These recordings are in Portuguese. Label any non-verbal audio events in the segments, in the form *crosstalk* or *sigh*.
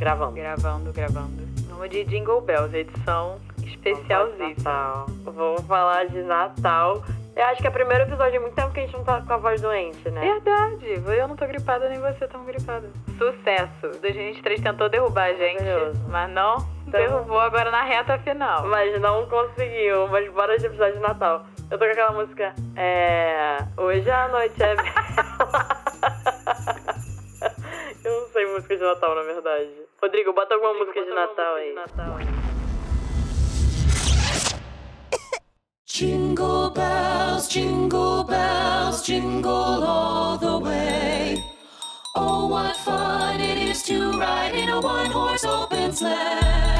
Gravando. Gravando, gravando. Vamos de Jingle Bells, edição especialzíssima. Vamos falar de Natal. Eu acho que é o primeiro episódio de muito tempo que a gente não tá com a voz doente, né? Verdade, eu não tô gripada nem você tão gripada. Sucesso. 2023 tentou derrubar a gente, mas não então... derrubou agora na reta final. Mas não conseguiu, mas bora de episódio de Natal. Eu tô com aquela música, é... Hoje a noite é *laughs* sei música de Natal, na verdade. Rodrigo, bota alguma Rodrigo, música, bota de, Natal música de Natal aí. Jingle bells, jingle bells, jingle all the way. Oh, what fun it is to ride in a one-horse open sleigh.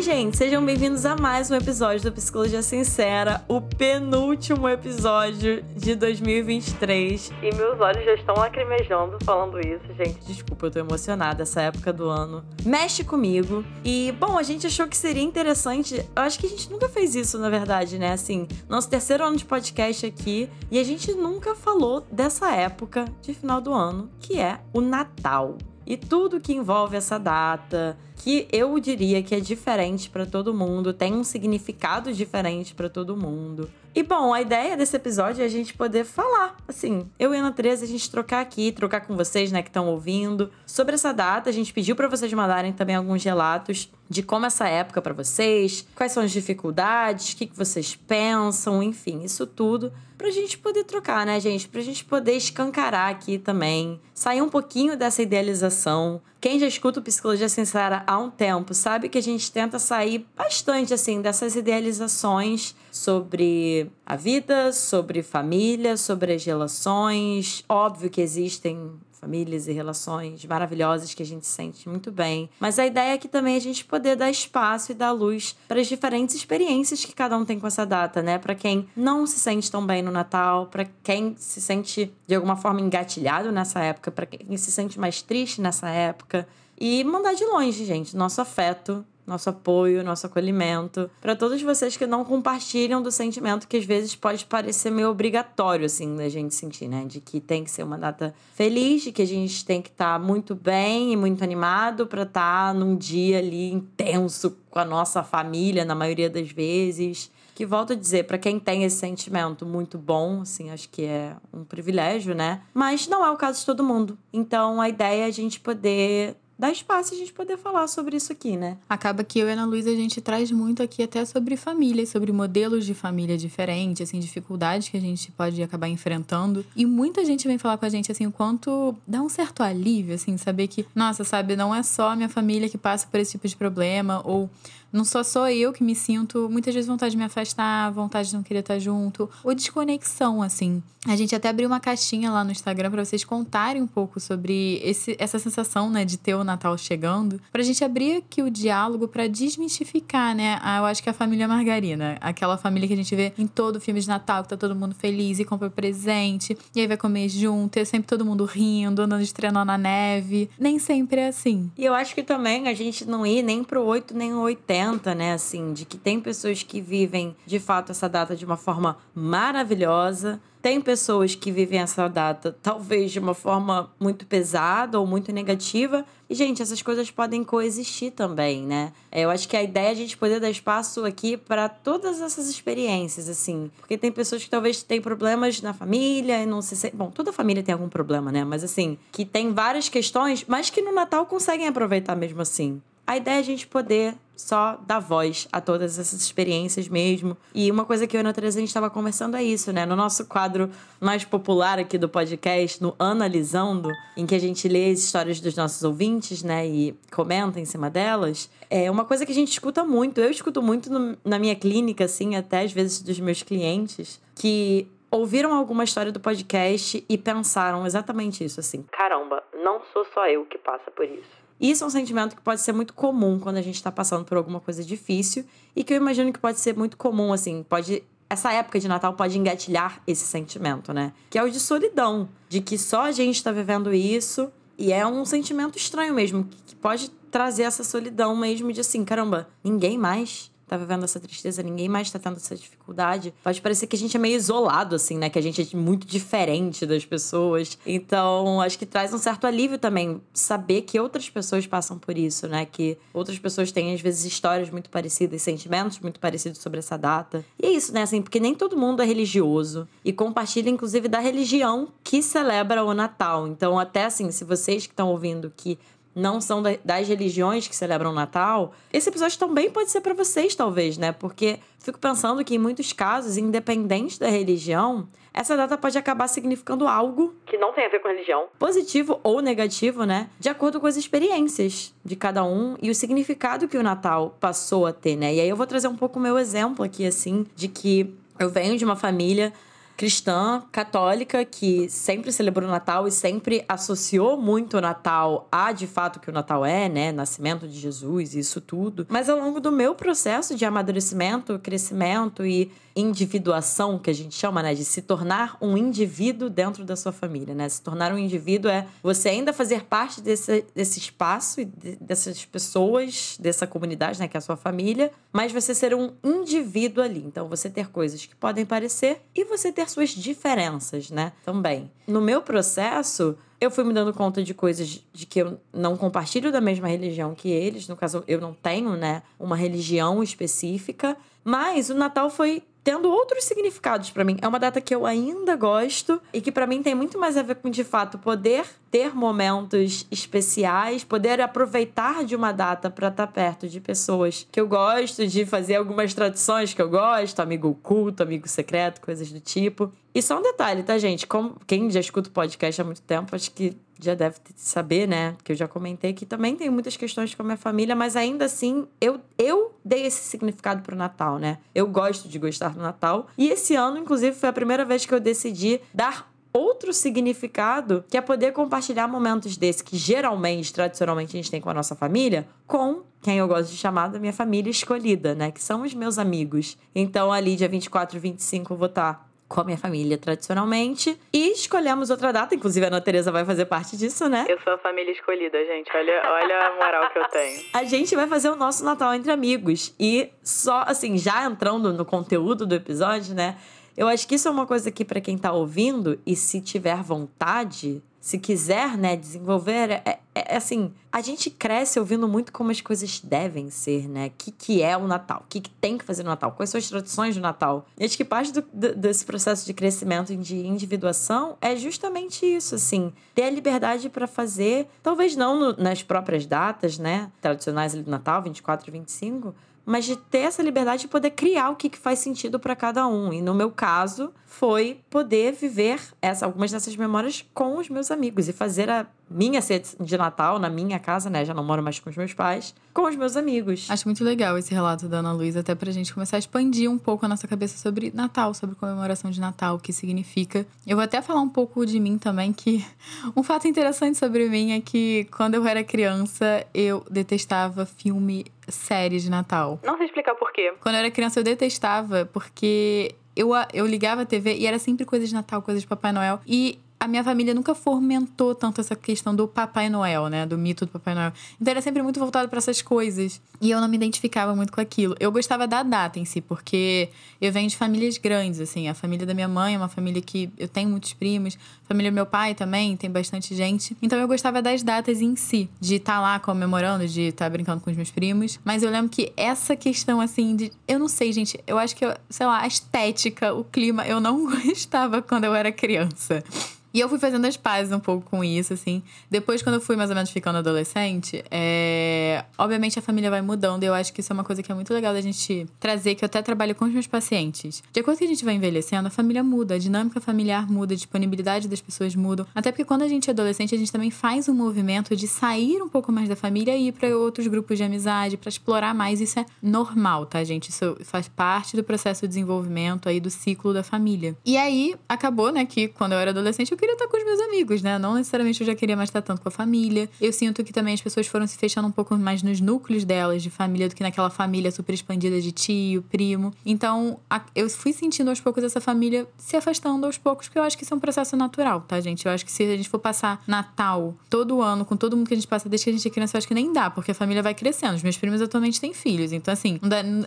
Aí, gente, sejam bem-vindos a mais um episódio do Psicologia Sincera, o penúltimo episódio de 2023. E meus olhos já estão lacrimejando falando isso, gente. Desculpa, eu tô emocionada essa época do ano. Mexe comigo. E, bom, a gente achou que seria interessante. Eu acho que a gente nunca fez isso, na verdade, né? Assim, nosso terceiro ano de podcast aqui. E a gente nunca falou dessa época de final do ano, que é o Natal e tudo que envolve essa data, que eu diria que é diferente para todo mundo, tem um significado diferente para todo mundo. E bom, a ideia desse episódio é a gente poder falar, assim, eu e a Ana Teresa, a gente trocar aqui, trocar com vocês, né, que estão ouvindo, sobre essa data. A gente pediu para vocês mandarem também alguns relatos de como essa época para vocês, quais são as dificuldades, o que, que vocês pensam, enfim, isso tudo pra gente poder trocar, né, gente? Pra gente poder escancarar aqui também, sair um pouquinho dessa idealização. Quem já escuta o Psicologia Sincera há um tempo sabe que a gente tenta sair bastante, assim, dessas idealizações sobre a vida, sobre família, sobre as relações. Óbvio que existem famílias e relações maravilhosas que a gente sente muito bem. Mas a ideia é que também a gente poder dar espaço e dar luz para as diferentes experiências que cada um tem com essa data, né? Para quem não se sente tão bem no Natal, para quem se sente de alguma forma engatilhado nessa época, para quem se sente mais triste nessa época. E mandar de longe, gente, nosso afeto nosso apoio, nosso acolhimento. Para todos vocês que não compartilham do sentimento que às vezes pode parecer meio obrigatório, assim, da gente sentir, né? De que tem que ser uma data feliz, de que a gente tem que estar tá muito bem e muito animado para estar tá num dia ali intenso com a nossa família, na maioria das vezes que volto a dizer, para quem tem esse sentimento muito bom, assim, acho que é um privilégio, né? Mas não é o caso de todo mundo. Então a ideia é a gente poder dá espaço a gente poder falar sobre isso aqui, né? Acaba que eu e Ana Luísa a gente traz muito aqui até sobre família, sobre modelos de família diferentes, assim, dificuldades que a gente pode acabar enfrentando. E muita gente vem falar com a gente assim, o quanto dá um certo alívio, assim, saber que, nossa, sabe, não é só a minha família que passa por esse tipo de problema, ou não só sou eu que me sinto muitas vezes vontade de me afastar, vontade de não querer estar junto, ou desconexão, assim. A gente até abriu uma caixinha lá no Instagram para vocês contarem um pouco sobre esse, essa sensação, né, de ter o Natal chegando, pra gente abrir aqui o diálogo para desmistificar, né? A, eu acho que a família margarina, aquela família que a gente vê em todo filme de Natal, que tá todo mundo feliz e compra presente, e aí vai comer junto, e é sempre todo mundo rindo, andando de trenó na neve. Nem sempre é assim. E eu acho que também a gente não ir nem pro 8 nem 80 né, assim, de que tem pessoas que vivem de fato essa data de uma forma maravilhosa, tem pessoas que vivem essa data talvez de uma forma muito pesada ou muito negativa. E, gente, essas coisas podem coexistir também, né? Eu acho que a ideia é a gente poder dar espaço aqui para todas essas experiências, assim. Porque tem pessoas que talvez têm problemas na família e não se. Bom, toda família tem algum problema, né? Mas, assim, que tem várias questões, mas que no Natal conseguem aproveitar mesmo assim. A ideia é a gente poder só dar voz a todas essas experiências mesmo. E uma coisa que eu e a Teresa a gente estava conversando é isso, né? No nosso quadro mais popular aqui do podcast, no Analisando, em que a gente lê as histórias dos nossos ouvintes, né? E comenta em cima delas. É uma coisa que a gente escuta muito. Eu escuto muito no, na minha clínica, assim, até às vezes dos meus clientes, que ouviram alguma história do podcast e pensaram exatamente isso, assim. Caramba, não sou só eu que passa por isso. Isso é um sentimento que pode ser muito comum quando a gente está passando por alguma coisa difícil e que eu imagino que pode ser muito comum, assim, pode essa época de Natal pode engatilhar esse sentimento, né? Que é o de solidão, de que só a gente está vivendo isso e é um sentimento estranho mesmo, que pode trazer essa solidão mesmo de assim, caramba, ninguém mais tá vivendo essa tristeza, ninguém mais tá tendo essa dificuldade. Pode parecer que a gente é meio isolado, assim, né? Que a gente é muito diferente das pessoas. Então, acho que traz um certo alívio também saber que outras pessoas passam por isso, né? Que outras pessoas têm, às vezes, histórias muito parecidas, sentimentos muito parecidos sobre essa data. E é isso, né? Assim, porque nem todo mundo é religioso e compartilha, inclusive, da religião que celebra o Natal. Então, até assim, se vocês que estão ouvindo que não são das religiões que celebram o Natal, esse episódio também pode ser para vocês, talvez, né? Porque fico pensando que em muitos casos, independente da religião, essa data pode acabar significando algo que não tem a ver com religião, positivo ou negativo, né? De acordo com as experiências de cada um e o significado que o Natal passou a ter, né? E aí eu vou trazer um pouco o meu exemplo aqui, assim, de que eu venho de uma família cristã, católica, que sempre celebrou o Natal e sempre associou muito o Natal a, de fato, que o Natal é, né? Nascimento de Jesus, isso tudo. Mas ao longo do meu processo de amadurecimento, crescimento e individuação, que a gente chama, né? De se tornar um indivíduo dentro da sua família, né? Se tornar um indivíduo é você ainda fazer parte desse, desse espaço e de, dessas pessoas, dessa comunidade, né? Que é a sua família, mas você ser um indivíduo ali. Então, você ter coisas que podem parecer e você ter suas diferenças, né? Também. No meu processo, eu fui me dando conta de coisas de que eu não compartilho da mesma religião que eles. No caso, eu não tenho, né, uma religião específica. Mas o Natal foi tendo outros significados para mim. É uma data que eu ainda gosto e que para mim tem muito mais a ver com de fato poder ter momentos especiais, poder aproveitar de uma data para estar tá perto de pessoas que eu gosto, de fazer algumas tradições que eu gosto, amigo oculto, amigo secreto, coisas do tipo. E só um detalhe, tá, gente? Como quem já escuta o podcast há muito tempo, acho que já deve saber, né? Que eu já comentei que também tem muitas questões com a minha família, mas ainda assim eu, eu dei esse significado pro Natal, né? Eu gosto de gostar do Natal. E esse ano, inclusive, foi a primeira vez que eu decidi dar outro significado que é poder compartilhar momentos desse que geralmente, tradicionalmente, a gente tem com a nossa família, com quem eu gosto de chamar da minha família escolhida, né? Que são os meus amigos. Então, ali, dia 24 e 25, eu vou estar tá com a minha família tradicionalmente. E escolhemos outra data, inclusive a Ana Teresa vai fazer parte disso, né? Eu sou a família escolhida, gente. Olha, olha a moral que eu tenho. *laughs* A gente vai fazer o nosso Natal entre amigos. E só, assim, já entrando no conteúdo do episódio, né? Eu acho que isso é uma coisa que, para quem tá ouvindo, e se tiver vontade, se quiser, né, desenvolver, é, é, é, assim, a gente cresce ouvindo muito como as coisas devem ser, né? O que, que é o Natal? O que, que tem que fazer no Natal? Quais são as tradições do Natal? E acho que parte do, do, desse processo de crescimento e de individuação é justamente isso, assim, ter a liberdade para fazer, talvez não no, nas próprias datas, né, tradicionais do Natal, 24 e 25, mas de ter essa liberdade de poder criar o que, que faz sentido para cada um. E no meu caso, foi poder viver essa, algumas dessas memórias com os meus amigos e fazer a minha ceia de Natal na minha casa, né? Já não moro mais com os meus pais, com os meus amigos. Acho muito legal esse relato da Ana Luísa, até pra gente começar a expandir um pouco a nossa cabeça sobre Natal, sobre comemoração de Natal, o que significa. Eu vou até falar um pouco de mim também, que *laughs* um fato interessante sobre mim é que quando eu era criança, eu detestava filme, série de Natal. Não sei explicar por quê. Quando eu era criança, eu detestava, porque eu, eu ligava a TV e era sempre coisa de Natal, coisa de Papai Noel. E a minha família nunca fomentou tanto essa questão do Papai Noel, né? Do mito do Papai Noel. Então era sempre muito voltado para essas coisas. E eu não me identificava muito com aquilo. Eu gostava da data em si, porque eu venho de famílias grandes, assim. A família da minha mãe é uma família que eu tenho muitos primos. A família do meu pai também, tem bastante gente. Então eu gostava das datas em si, de estar tá lá comemorando, de estar tá brincando com os meus primos. Mas eu lembro que essa questão, assim, de. Eu não sei, gente. Eu acho que, eu, sei lá, a estética, o clima, eu não *laughs* gostava quando eu era criança. E eu fui fazendo as pazes um pouco com isso, assim. Depois, quando eu fui mais ou menos ficando adolescente, é obviamente a família vai mudando, e eu acho que isso é uma coisa que é muito legal da gente trazer, que eu até trabalho com os meus pacientes. De acordo que a gente vai envelhecendo, a família muda, a dinâmica familiar muda, a disponibilidade das pessoas mudam. Até porque quando a gente é adolescente, a gente também faz um movimento de sair um pouco mais da família e ir para outros grupos de amizade, para explorar mais. Isso é normal, tá, gente? Isso faz parte do processo de desenvolvimento aí do ciclo da família. E aí, acabou, né, que quando eu era adolescente, queria estar com os meus amigos, né? Não necessariamente eu já queria mais estar tanto com a família. Eu sinto que também as pessoas foram se fechando um pouco mais nos núcleos delas de família do que naquela família super expandida de tio, primo. Então, eu fui sentindo aos poucos essa família se afastando aos poucos, porque eu acho que isso é um processo natural, tá, gente? Eu acho que se a gente for passar Natal todo ano com todo mundo que a gente passa desde que a gente é criança, eu acho que nem dá, porque a família vai crescendo. Os meus primos atualmente têm filhos. Então, assim,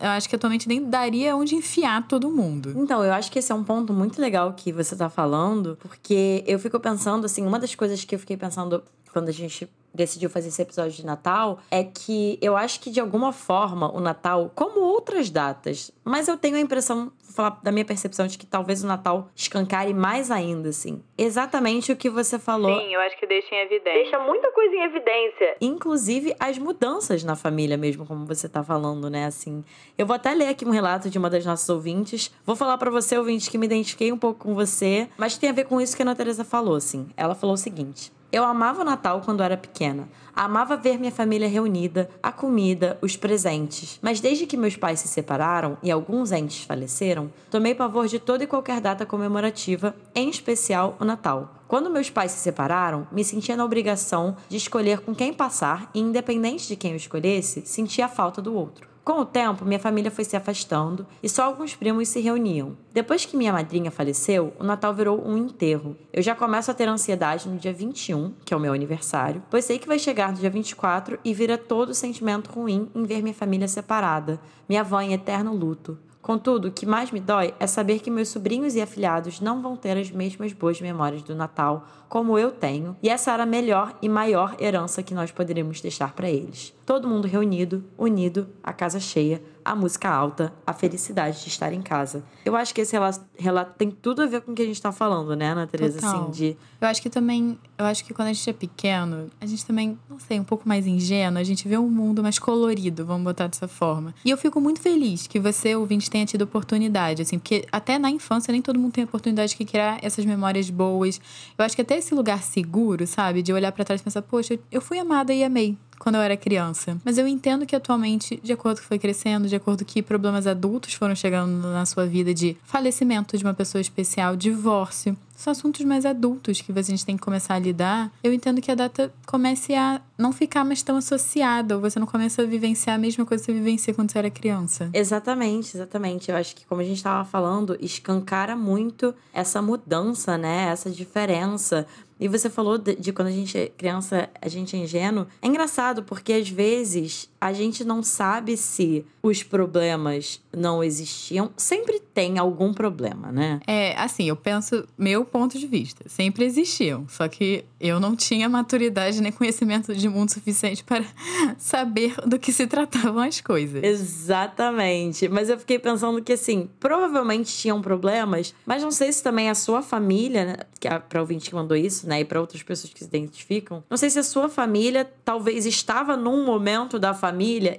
eu acho que atualmente nem daria onde enfiar todo mundo. Então, eu acho que esse é um ponto muito legal que você tá falando, porque eu fico pensando, assim, uma das coisas que eu fiquei pensando quando a gente decidiu fazer esse episódio de Natal é que eu acho que de alguma forma o Natal, como outras datas, mas eu tenho a impressão, vou falar da minha percepção de que talvez o Natal escancare mais ainda, assim. Exatamente o que você falou. Sim, eu acho que deixa em evidência. Deixa muita coisa em evidência. Inclusive as mudanças na família mesmo, como você tá falando, né, assim. Eu vou até ler aqui um relato de uma das nossas ouvintes. Vou falar para você, ouvinte, que me identifiquei um pouco com você, mas tem a ver com isso que a Ana Teresa falou, assim. Ela falou o seguinte: eu amava o Natal quando era pequena. Amava ver minha família reunida, a comida, os presentes. Mas desde que meus pais se separaram e alguns entes faleceram, tomei pavor de toda e qualquer data comemorativa, em especial o Natal. Quando meus pais se separaram, me sentia na obrigação de escolher com quem passar e, independente de quem eu escolhesse, sentia a falta do outro. Com o tempo, minha família foi se afastando e só alguns primos se reuniam. Depois que minha madrinha faleceu, o Natal virou um enterro. Eu já começo a ter ansiedade no dia 21, que é o meu aniversário, pois sei que vai chegar no dia 24 e vira todo o sentimento ruim em ver minha família separada, minha avó em eterno luto. Contudo, o que mais me dói é saber que meus sobrinhos e afilhados não vão ter as mesmas boas memórias do Natal como eu tenho, e essa era a melhor e maior herança que nós poderíamos deixar para eles. Todo mundo reunido, unido, a casa cheia, a música alta, a felicidade de estar em casa. Eu acho que esse relato, relato tem tudo a ver com o que a gente tá falando, né, Ana Teresa? Assim, de... Eu acho que também, eu acho que quando a gente é pequeno, a gente também, não sei, um pouco mais ingênuo, a gente vê um mundo mais colorido, vamos botar dessa forma. E eu fico muito feliz que você, ouvinte, tenha tido oportunidade, assim, porque até na infância nem todo mundo tem a oportunidade de criar essas memórias boas. Eu acho que até esse lugar seguro, sabe? De olhar para trás e pensar, poxa, eu fui amada e amei quando eu era criança. Mas eu entendo que atualmente, de acordo que foi crescendo, de acordo que problemas adultos foram chegando na sua vida de falecimento de uma pessoa especial, divórcio, são assuntos mais adultos que a gente tem que começar a lidar. Eu entendo que a data comece a não ficar mais tão associada, ou você não começa a vivenciar a mesma coisa que você vivencia quando você era criança. Exatamente, exatamente. Eu acho que, como a gente estava falando, escancara muito essa mudança, né? Essa diferença. E você falou de, de, quando a gente é criança, a gente é ingênuo. É engraçado, porque às vezes a gente não sabe se os problemas não existiam. Sempre tem algum problema, né? É, assim, eu penso, meu ponto de vista, sempre existiam. Só que eu não tinha maturidade nem conhecimento de mundo suficiente para *laughs* saber do que se tratavam as coisas. Exatamente. Mas eu fiquei pensando que, assim, provavelmente tinham problemas, mas não sei se também a sua família, né? Que é para ouvinte que mandou isso, né? E para outras pessoas que se identificam. Não sei se a sua família talvez estava num momento da família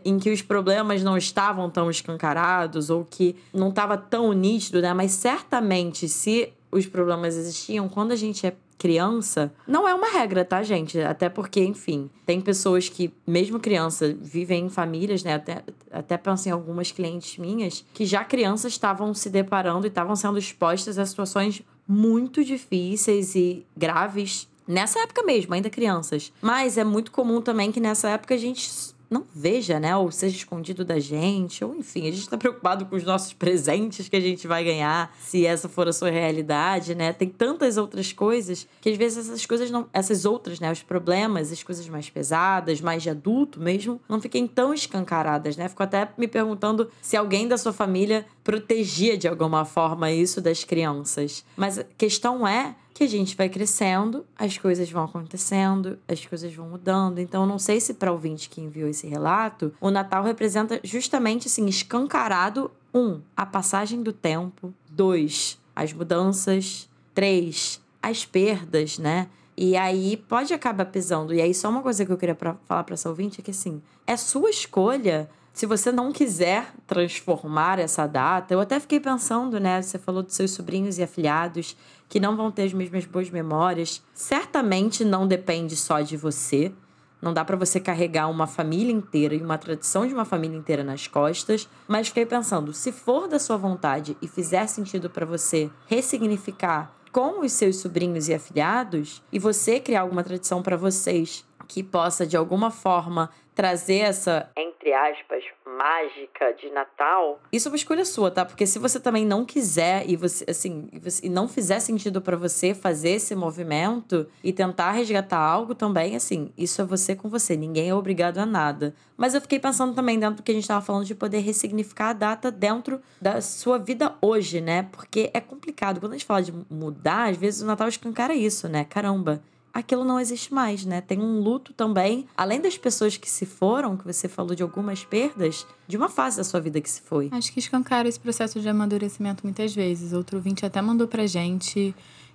em que os problemas não estavam tão escancarados ou que não estava tão nítido, né? Mas certamente, se os problemas existiam, quando a gente é criança, não é uma regra, tá, gente? Até porque, enfim, tem pessoas que, mesmo criança, vivem em famílias, né? Até, até penso em algumas clientes minhas, que já crianças estavam se deparando e estavam sendo expostas a situações muito difíceis e graves. Nessa época mesmo, ainda crianças. Mas é muito comum também que nessa época a gente não veja, né? Ou seja escondido da gente, ou enfim, a gente está preocupado com os nossos presentes que a gente vai ganhar, se essa for a sua realidade, né? Tem tantas outras coisas que às vezes essas coisas não, essas outras, né, os problemas, as coisas mais pesadas, mais de adulto mesmo, não fiquem tão escancaradas, né? Fico até me perguntando se alguém da sua família protegia de alguma forma isso das crianças. Mas a questão é que a gente vai crescendo, as coisas vão acontecendo, as coisas vão mudando. Então, eu não sei se para o ouvinte que enviou esse relato, o Natal representa justamente assim, escancarado um, a passagem do tempo, dois, as mudanças, três, as perdas, né? E aí pode acabar pesando. E aí, só uma coisa que eu queria pra, falar pra essa ouvinte é que assim, é sua escolha. Se você não quiser transformar essa data, eu até fiquei pensando, né? Você falou dos seus sobrinhos e afilhados que não vão ter as mesmas boas memórias. Certamente não depende só de você. Não dá para você carregar uma família inteira e uma tradição de uma família inteira nas costas, mas fiquei pensando, se for da sua vontade e fizer sentido para você ressignificar com os seus sobrinhos e afilhados e você criar alguma tradição para vocês que possa de alguma forma trazer essa, entre aspas, mágica de Natal, isso é uma escolha sua, tá? Porque se você também não quiser e você, assim, e, você, e não fizer sentido para você fazer esse movimento e tentar resgatar algo também, assim, isso é você com você, ninguém é obrigado a nada. Mas eu fiquei pensando também dentro do que a gente tava falando de poder ressignificar a data dentro da sua vida hoje, né? Porque é complicado. Quando a gente fala de mudar, às vezes o Natal escancara isso, né? Caramba, aquilo não existe mais, né? Tem um luto também, além das pessoas que se foram, que você falou de algumas perdas, de uma fase da sua vida que se foi. Acho que escancara esse processo de amadurecimento muitas vezes. Outro ouvinte até mandou pra gente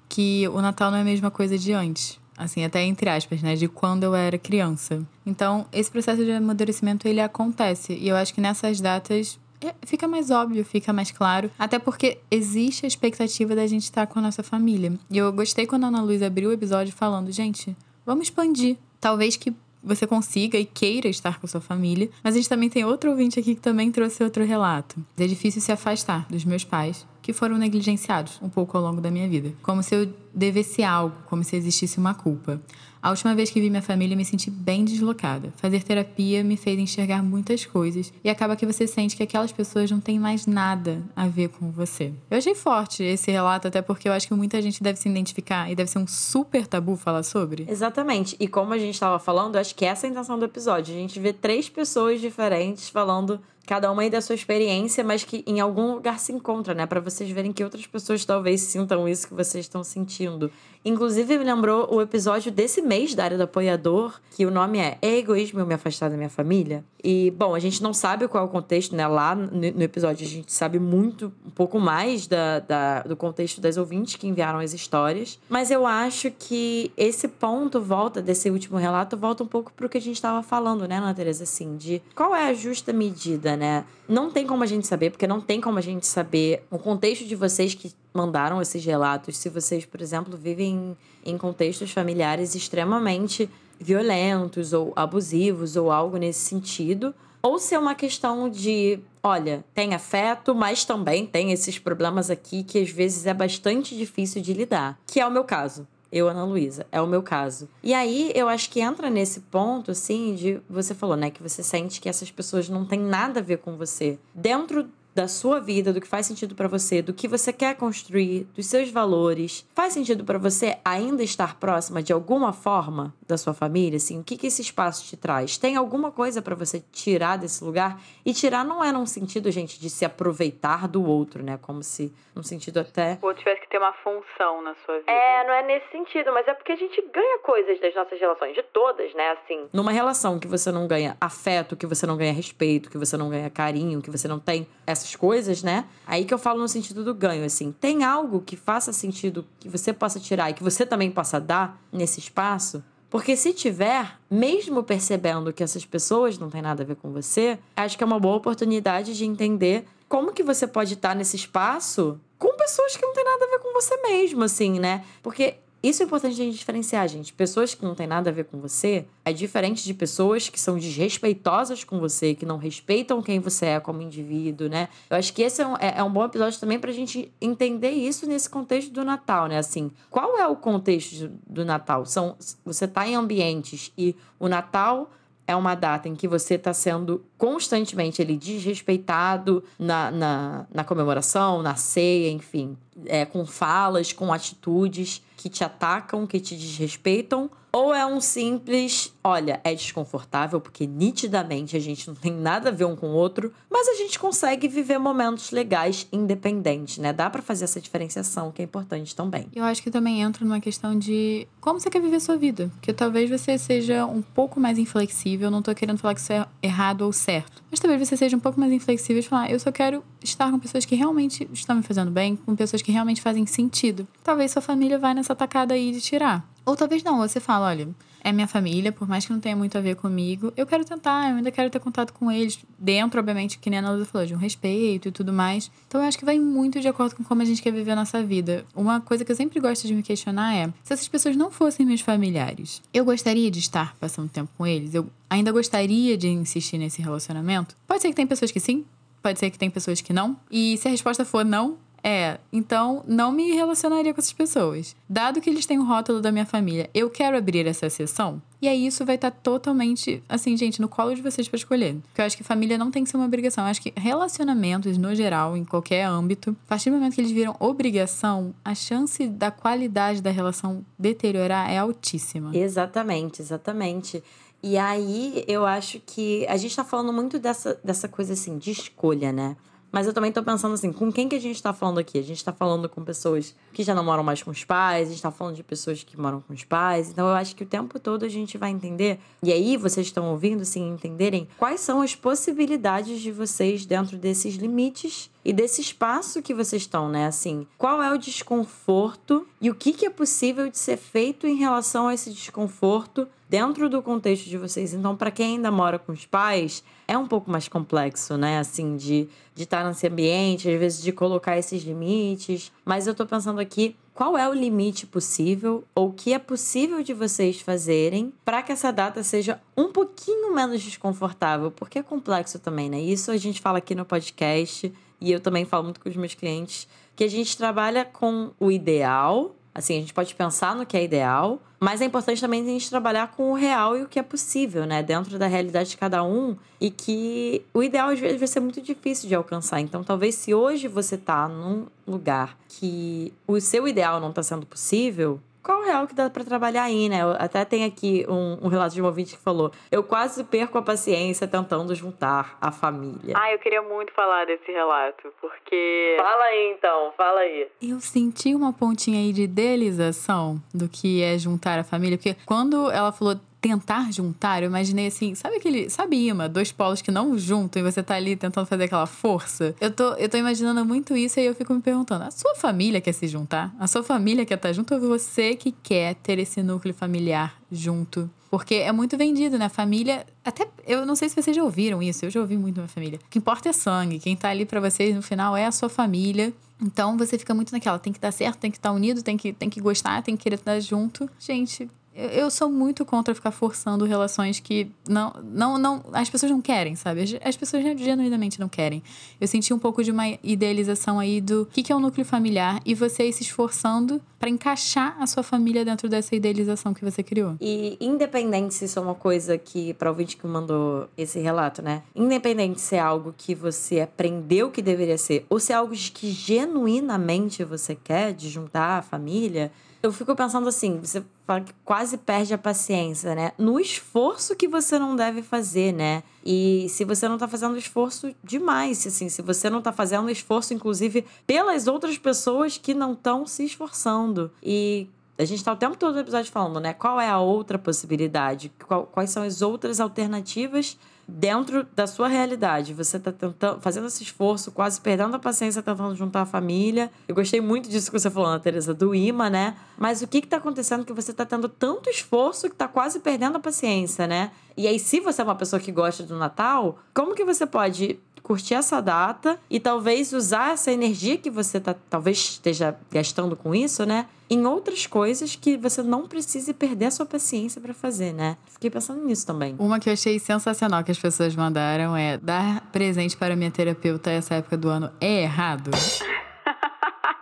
que o Natal não é a mesma coisa de antes. Assim, até entre aspas, né? De quando eu era criança. Então, esse processo de amadurecimento, ele acontece. E eu acho que nessas datas fica mais óbvio, fica mais claro. Até porque existe a expectativa da gente estar com a nossa família. E eu gostei quando a Ana Luísa abriu o episódio falando, gente, vamos expandir. Talvez que você consiga e queira estar com sua família. Mas a gente também tem outro ouvinte aqui que também trouxe outro relato. É difícil se afastar dos meus pais, que foram negligenciados um pouco ao longo da minha vida. Como se eu devesse algo, como se existisse uma culpa. A última vez que vi minha família, me senti bem deslocada. Fazer terapia me fez enxergar muitas coisas e acaba que você sente que aquelas pessoas não têm mais nada a ver com você. Eu achei forte esse relato, até porque eu acho que muita gente deve se identificar e deve ser um super tabu falar sobre. Exatamente. E como a gente estava falando, acho que essa é a intenção do episódio. A gente vê três pessoas diferentes falando cada uma aí da sua experiência, mas que em algum lugar se encontra, né? Para vocês verem que outras pessoas talvez sintam isso que vocês estão sentindo. Inclusive, me lembrou o episódio desse mês da área do apoiador, que o nome é É Egoísmo Me Afastar da Minha Família? E, bom, a gente não sabe qual é o contexto, né? Lá no episódio a gente sabe muito, um pouco mais da, da, do contexto das ouvintes que enviaram as histórias. Mas eu acho que esse ponto volta, desse último relato, volta um pouco pro que a gente estava falando, né, Ana Tereza? Assim, de qual é a justa medida, né? Não tem como a gente saber, porque não tem como a gente saber o contexto de vocês que mandaram esses relatos. Se vocês, por exemplo, vivem em contextos familiares extremamente violentos ou abusivos ou algo nesse sentido, ou se é uma questão de, olha, tem afeto, mas também tem esses problemas aqui que às vezes é bastante difícil de lidar, que é o meu caso. Eu, Ana Luísa, é o meu caso. E aí eu acho que entra nesse ponto, assim, de você falou, né, que você sente que essas pessoas não têm nada a ver com você. Dentro da sua vida, do que faz sentido para você, do que você quer construir, dos seus valores. Faz sentido para você ainda estar próxima de alguma forma da sua família? Assim, o que, que esse espaço te traz? Tem alguma coisa para você tirar desse lugar? E tirar não é num sentido, gente, de se aproveitar do outro, né? Como se, num sentido até. Ou tivesse que ter uma função na sua vida. É, não é nesse sentido, mas é porque a gente ganha coisas das nossas relações, de todas, né? Assim. Numa relação que você não ganha afeto, que você não ganha respeito, que você não ganha carinho, que você não tem essas coisas, né? Aí que eu falo no sentido do ganho, assim. Tem algo que faça sentido que você possa tirar e que você também possa dar nesse espaço? Porque se tiver, mesmo percebendo que essas pessoas não têm nada a ver com você, acho que é uma boa oportunidade de entender como que você pode estar nesse espaço com pessoas que não têm nada a ver com você mesmo, assim, né? Porque isso é importante a gente diferenciar, gente. Pessoas que não têm nada a ver com você é diferente de pessoas que são desrespeitosas com você, que não respeitam quem você é como indivíduo, né? Eu acho que esse é um, é, é um bom episódio também pra gente entender isso nesse contexto do Natal, né? Assim, qual é o contexto do Natal? São, você tá em ambientes e o Natal é uma data em que você está sendo constantemente ele desrespeitado na, na, na comemoração, na ceia, enfim, é, com falas, com atitudes que te atacam, que te desrespeitam, ou é um simples, olha, é desconfortável porque nitidamente a gente não tem nada a ver um com o outro, mas a gente consegue viver momentos legais independentes, né? Dá para fazer essa diferenciação que é importante também. Eu acho que também entra numa questão de como você quer viver sua vida, porque talvez você seja um pouco mais inflexível, não tô querendo falar que isso é errado ou certo, mas talvez você seja um pouco mais inflexível e falar, eu só quero estar com pessoas que realmente estão me fazendo bem, com pessoas que realmente fazem sentido. Talvez sua família vai nessa tacada aí de tirar. Ou talvez não, você fala, olha, é minha família, por mais que não tenha muito a ver comigo, eu quero tentar, eu ainda quero ter contato com eles, dentro, obviamente, que nem a Ana falou, de um respeito e tudo mais. Então eu acho que vai muito de acordo com como a gente quer viver a nossa vida. Uma coisa que eu sempre gosto de me questionar é: se essas pessoas não fossem meus familiares, eu gostaria de estar passando tempo com eles? Eu ainda gostaria de insistir nesse relacionamento? Pode ser que tem pessoas que sim, pode ser que tem pessoas que não. E se a resposta for não, é, então não me relacionaria com essas pessoas. Dado que eles têm o rótulo da minha família, eu quero abrir essa exceção. E aí isso vai estar tá totalmente, assim, gente, no colo de vocês para escolher. Porque eu acho que família não tem que ser uma obrigação. Eu acho que relacionamentos, no geral, em qualquer âmbito, a partir do momento que eles viram obrigação, a chance da qualidade da relação deteriorar é altíssima. Exatamente, exatamente. E aí eu acho que a gente tá falando muito dessa, dessa coisa assim, de escolha, né? Mas eu também tô pensando assim, com quem que a gente tá falando aqui? A gente tá falando com pessoas que já não moram mais com os pais, a gente tá falando de pessoas que moram com os pais. Então eu acho que o tempo todo a gente vai entender. E aí vocês estão ouvindo, assim, entenderem quais são as possibilidades de vocês dentro desses limites e desse espaço que vocês estão, né? Assim, qual é o desconforto e o que, que é possível de ser feito em relação a esse desconforto dentro do contexto de vocês. Então, para quem ainda mora com os pais, é um pouco mais complexo, né? Assim, de, de estar nesse ambiente, às vezes de colocar esses limites. Mas eu tô pensando aqui, qual é o limite possível ou o que é possível de vocês fazerem para que essa data seja um pouquinho menos desconfortável? Porque é complexo também, né? Isso a gente fala aqui no podcast e eu também falo muito com os meus clientes, que a gente trabalha com o ideal, assim, a gente pode pensar no que é ideal, mas é importante também a gente trabalhar com o real e o que é possível, né? Dentro da realidade de cada um. E que o ideal às vezes vai ser muito difícil de alcançar. Então, talvez se hoje você tá num lugar que o seu ideal não está sendo possível, qual é o que dá para trabalhar aí, né? Até tem aqui um, um, relato de um ouvinte que falou: Eu quase perco a paciência tentando juntar a família. Ah, eu queria muito falar desse relato, porque. Fala aí então, fala aí. Eu senti uma pontinha aí de idealização do que é juntar a família, porque quando ela falou tentar juntar, eu imaginei assim, sabe aquele, sabe imã, dois polos que não juntam e você tá ali tentando fazer aquela força? Eu tô, eu tô imaginando muito isso e eu fico me perguntando, a sua família quer se juntar? A sua família quer estar tá junto ou você que quer ter esse núcleo familiar junto? Porque é muito vendido, né? Família. Até. Eu não sei se vocês já ouviram isso, eu já ouvi muito na família. O que importa é sangue. Quem tá ali para vocês no final é a sua família. Então você fica muito naquela, tem que dar certo, tem que estar tá unido, tem que, tem que gostar, tem que querer estar junto. Gente, eu sou muito contra ficar forçando relações que não, não, não, as pessoas não querem, sabe? As, pessoas genuinamente não querem. Eu senti um pouco de uma idealização aí do que, que é o um núcleo familiar e você se esforçando para encaixar a sua família dentro dessa idealização que você criou. E independente se isso é uma coisa que, para o que mandou esse relato, né? Independente se é algo que você aprendeu que deveria ser ou se é algo que genuinamente você quer de juntar a família eu fico pensando assim, você fala que quase perde a paciência, né? No esforço que você não deve fazer, né? E se você não tá fazendo esforço demais, assim, se você não tá fazendo esforço, inclusive, pelas outras pessoas que não estão se esforçando. E a gente tá o tempo todo no episódio falando, né? Qual é a outra possibilidade? Qual, quais são as outras alternativas dentro da sua realidade. Você está tentando, fazendo esse esforço, quase perdendo a paciência, tentando juntar a família. Eu gostei muito disso que você falou, Ana Teresa, do imã, né? Mas o que está acontecendo que você está tendo tanto esforço que está quase perdendo a paciência, né? E aí, se você é uma pessoa que gosta do Natal, como que você pode curtir essa data e talvez usar essa energia que você tá, talvez esteja gastando com isso, né? Em outras coisas que você não precise perder a sua paciência para fazer, né? Fiquei pensando nisso também. Uma que eu achei sensacional que as pessoas mandaram é dar presente para minha terapeuta essa época do ano é errado? *laughs*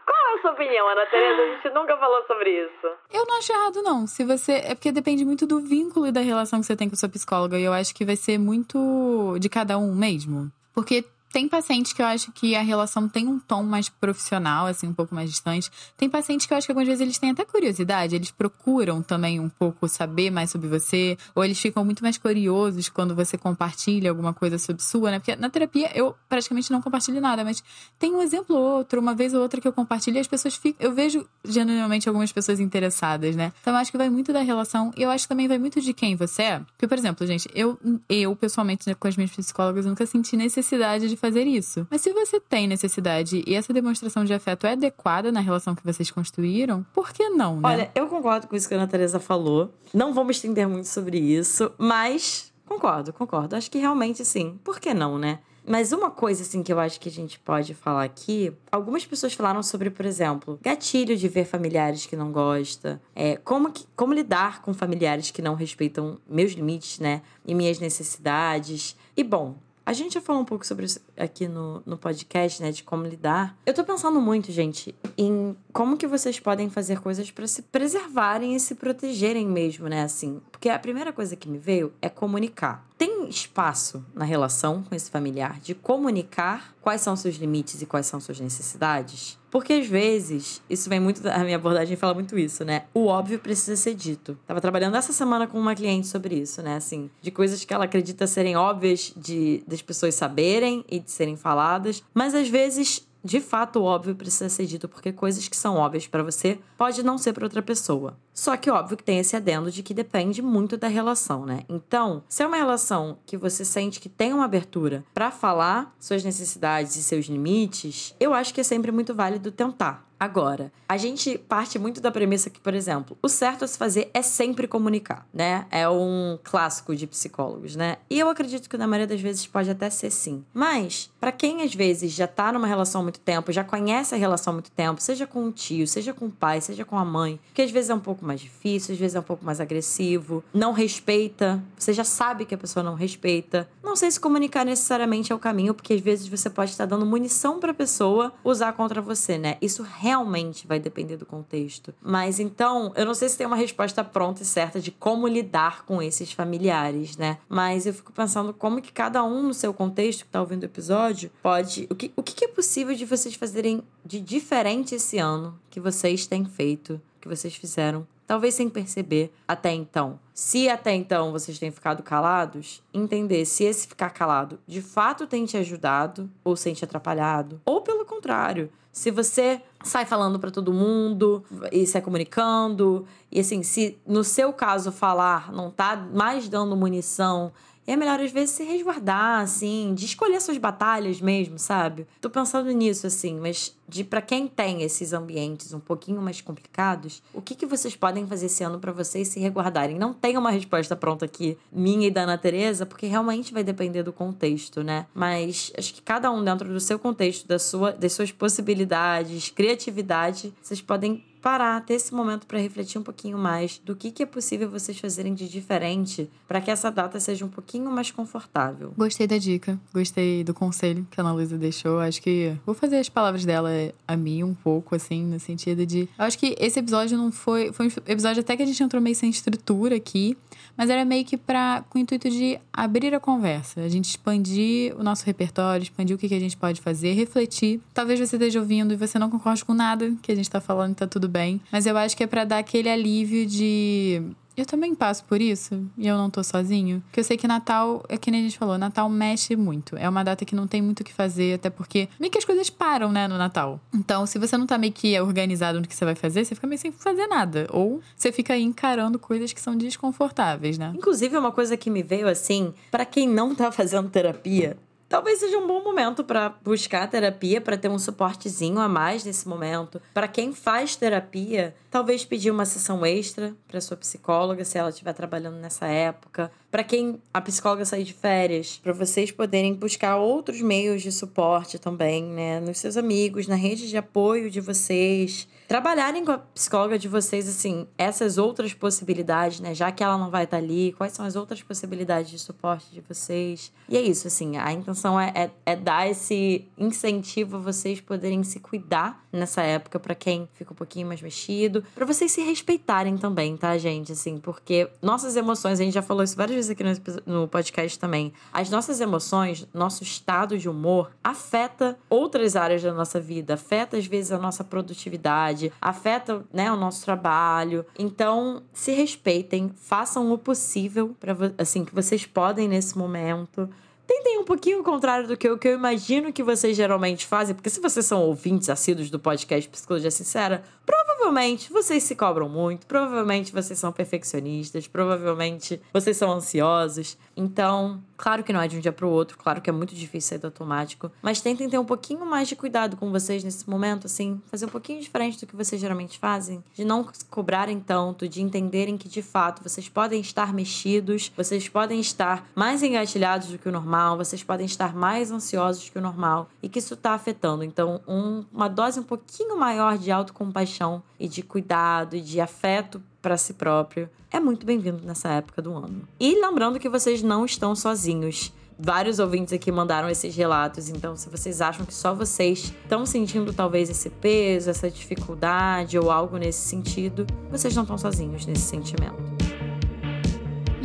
Qual é a sua opinião, Ana Tereza? A gente nunca falou sobre isso. Eu não acho errado, não. Se você. É porque depende muito do vínculo e da relação que você tem com sua psicóloga. E eu acho que vai ser muito de cada um mesmo. Porque tem paciente que eu acho que a relação tem um tom mais profissional, assim, um pouco mais distante. Tem paciente que eu acho que algumas vezes eles têm até curiosidade, eles procuram também um pouco saber mais sobre você, ou eles ficam muito mais curiosos quando você compartilha alguma coisa sobre sua, né? Porque na terapia eu praticamente não compartilho nada, mas tem um exemplo ou outro, uma vez ou outra que eu compartilho e as pessoas ficam. Eu vejo genuinamente algumas pessoas interessadas, né? Então eu acho que vai muito da relação e eu acho que também vai muito de quem você é. Porque, por exemplo, gente, eu, eu pessoalmente, né, com as minhas psicólogas, nunca senti necessidade de fazer isso. Mas se você tem necessidade e essa demonstração de afeto é adequada na relação que vocês construíram, por que não, né? Olha, eu concordo com isso que a Ana Teresa falou. Não vamos estender muito sobre isso, mas concordo, concordo. Acho que realmente sim. Por que não, né? Mas uma coisa, assim, que eu acho que a gente pode falar aqui... Algumas pessoas falaram sobre, por exemplo, gatilho de ver familiares que não gosta. É, como, que, como lidar com familiares que não respeitam meus limites, né? E minhas necessidades. E, bom, a gente já falou um pouco sobre isso aqui no, no podcast, né? De como lidar. Eu tô pensando muito, gente, em como que vocês podem fazer coisas para se preservarem e se protegerem mesmo, né? Assim, porque a primeira coisa que me veio é comunicar. Tem espaço na relação com esse familiar de comunicar quais são seus limites e quais são suas necessidades? Porque às vezes, isso vem muito. A minha abordagem fala muito isso, né? O óbvio precisa ser dito. Tava trabalhando essa semana com uma cliente sobre isso, né? Assim, de coisas que ela acredita serem óbvias de das pessoas saberem e de serem faladas, mas às vezes de fato, o óbvio precisa ser dito porque coisas que são óbvias para você pode não ser para outra pessoa. Só que óbvio que tem esse adendo de que depende muito da relação, né? Então, se é uma relação que você sente que tem uma abertura para falar suas necessidades e seus limites, eu acho que é sempre muito válido tentar. Agora, a gente parte muito da premissa que, por exemplo, o certo a se fazer é sempre comunicar, né? É um clássico de psicólogos, né? E eu acredito que na maioria das vezes pode até ser sim. Mas, para quem às vezes já tá numa relação há muito tempo, já conhece a relação há muito tempo, seja com o tio, seja com o pai, seja com a mãe, que às vezes é um pouco mais difícil, às vezes é um pouco mais agressivo, não respeita, você já sabe que a pessoa não respeita. Não sei se comunicar necessariamente é o caminho, porque às vezes você pode estar dando munição para a pessoa usar contra você, né? Isso realmente vai depender do contexto. Mas então, eu não sei se tem uma resposta pronta e certa de como lidar com esses familiares, né? Mas eu fico pensando como que cada um no seu contexto que tá ouvindo o episódio pode. O que, o que é possível de vocês fazerem de diferente esse ano que vocês têm feito, que vocês fizeram talvez sem perceber até então. Se até então vocês têm ficado calados, entender se esse ficar calado de fato tem te ajudado ou tem te atrapalhado, ou pelo contrário, se você sai falando para todo mundo e sai comunicando, e assim, se no seu caso falar não tá mais dando munição é melhor, às vezes, se resguardar, assim, de escolher suas batalhas mesmo, sabe? Tô pensando nisso, assim, mas de para quem tem esses ambientes um pouquinho mais complicados, o que, que vocês podem fazer esse ano para vocês se resguardarem? Não tem uma resposta pronta aqui, minha e da Ana Tereza, porque realmente vai depender do contexto, né? Mas acho que cada um dentro do seu contexto, da sua, das suas possibilidades, criatividade, vocês podem parar, ter esse momento para refletir um pouquinho mais do que, que é possível vocês fazerem de diferente para que essa data seja um pouquinho mais confortável. Gostei da dica, gostei do conselho que a Ana Luísa deixou. Acho que vou fazer as palavras dela a mim um pouco, assim, no sentido de. Eu acho que esse episódio não foi. Foi um episódio até que a gente entrou meio sem estrutura aqui, mas era meio que pra, com o intuito de abrir a conversa, a gente expandir o nosso repertório, expandir o que, que a gente pode fazer, refletir. Talvez você esteja ouvindo e você não concorde com nada que a gente tá falando, tá tudo bem. Mas eu acho que é para dar aquele alívio de. Eu também passo por isso e eu não tô sozinho. Porque eu sei que Natal, é que nem a gente falou, Natal mexe muito. É uma data que não tem muito o que fazer, até porque meio que as coisas param, né, no Natal. Então, se você não tá meio que organizado no que você vai fazer, você fica meio sem fazer nada. Ou você fica aí encarando coisas que são desconfortáveis, né? Inclusive, uma coisa que me veio assim, para quem não tá fazendo terapia, talvez seja um bom momento para buscar terapia, para ter um suportezinho a mais nesse momento. Para quem faz terapia, talvez pedir uma sessão extra para sua psicóloga, se ela estiver trabalhando nessa época. Para quem a psicóloga sair de férias, para vocês poderem buscar outros meios de suporte também, né, nos seus amigos, na rede de apoio de vocês trabalharem com a psicóloga de vocês, assim, essas outras possibilidades, né? Já que ela não vai estar ali, quais são as outras possibilidades de suporte de vocês? E é isso, assim, a intenção é, é, é dar esse incentivo a vocês poderem se cuidar nessa época, para quem fica um pouquinho mais mexido, para vocês se respeitarem também, tá, gente? Assim, porque nossas emoções, a gente já falou isso várias vezes aqui no podcast também, as nossas emoções, nosso estado de humor afeta outras áreas da nossa vida, afeta às vezes a nossa produtividade afeta né, o nosso trabalho. Então, se respeitem, façam o possível para assim que vocês podem nesse momento. Tentem um pouquinho o contrário do que eu, que eu imagino que vocês geralmente fazem, porque se vocês são ouvintes assíduos do podcast Psicologia Sincera, provavelmente vocês se cobram muito, provavelmente vocês são perfeccionistas, provavelmente vocês são ansiosos. Então, claro que não é de um dia para o outro, claro que é muito difícil sair do automático, mas tentem ter um pouquinho mais de cuidado com vocês nesse momento, assim, fazer um pouquinho diferente do que vocês geralmente fazem, de não cobrarem tanto, de entenderem que de fato vocês podem estar mexidos, vocês podem estar mais engatilhados do que o normal, vocês podem estar mais ansiosos que o normal e que isso está afetando. Então, um, uma dose um pouquinho maior de autocompaixão e de cuidado e de afeto para si próprio é muito bem-vindo nessa época do ano. E lembrando que vocês não estão sozinhos. Vários ouvintes aqui mandaram esses relatos, então se vocês acham que só vocês estão sentindo talvez esse peso, essa dificuldade ou algo nesse sentido, vocês não estão sozinhos nesse sentimento.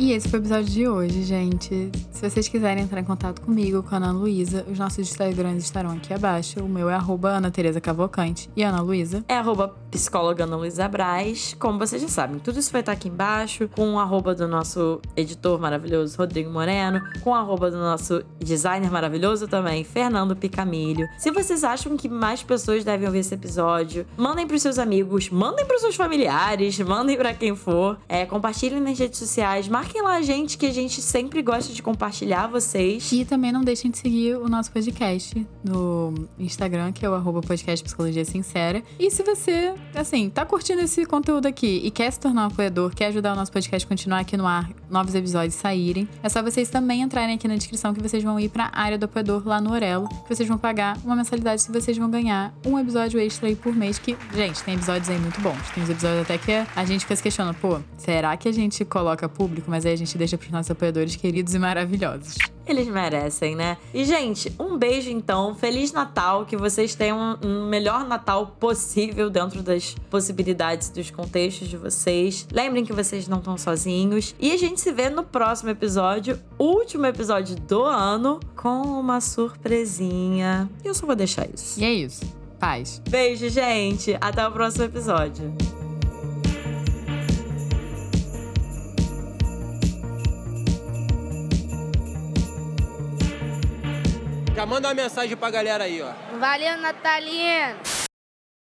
E esse foi o episódio de hoje, gente. Se vocês quiserem entrar em contato comigo, com a Ana Luísa, os nossos Instagrams estarão aqui abaixo. O meu é arroba Ana Tereza Cavalcante. E Ana Luísa? É arroba psicóloga Ana Luísa Braz. Como vocês já sabem, tudo isso vai estar aqui embaixo, com o arroba do nosso editor maravilhoso, Rodrigo Moreno, com o arroba do nosso designer maravilhoso também, Fernando Picamilho. Se vocês acham que mais pessoas devem ouvir esse episódio, mandem pros seus amigos, mandem pros seus familiares, mandem para quem for. É, compartilhem nas redes sociais, marquem lá a gente, que a gente sempre gosta de compartilhar vocês. E também não deixem de seguir o nosso podcast no Instagram, que é o arroba podcast Psicologia Sincera. E se você, assim, tá curtindo esse conteúdo aqui e quer se tornar um apoiador, quer ajudar o nosso podcast a continuar aqui no ar, novos episódios saírem, é só vocês também entrarem aqui na descrição que vocês vão ir pra área do apoiador lá no Orelo, que vocês vão pagar uma mensalidade se vocês vão ganhar um episódio extra aí por mês, que, gente, tem episódios aí muito bons. Tem uns episódios até que a gente fica se questionando, pô, será que a gente coloca público? Mas aí a gente deixa pros nossos apoiadores queridos e maravilhosos. Eles merecem, né? E, gente, um beijo então. Feliz Natal. Que vocês tenham um melhor Natal possível dentro das possibilidades dos contextos de vocês. Lembrem que vocês não estão sozinhos. E a gente se vê no próximo episódio, último episódio do ano, com uma surpresinha. E eu só vou deixar isso. E é isso. Paz. Beijo, gente. Até o próximo episódio. Manda uma mensagem pra galera aí, ó. Valeu, Natalina!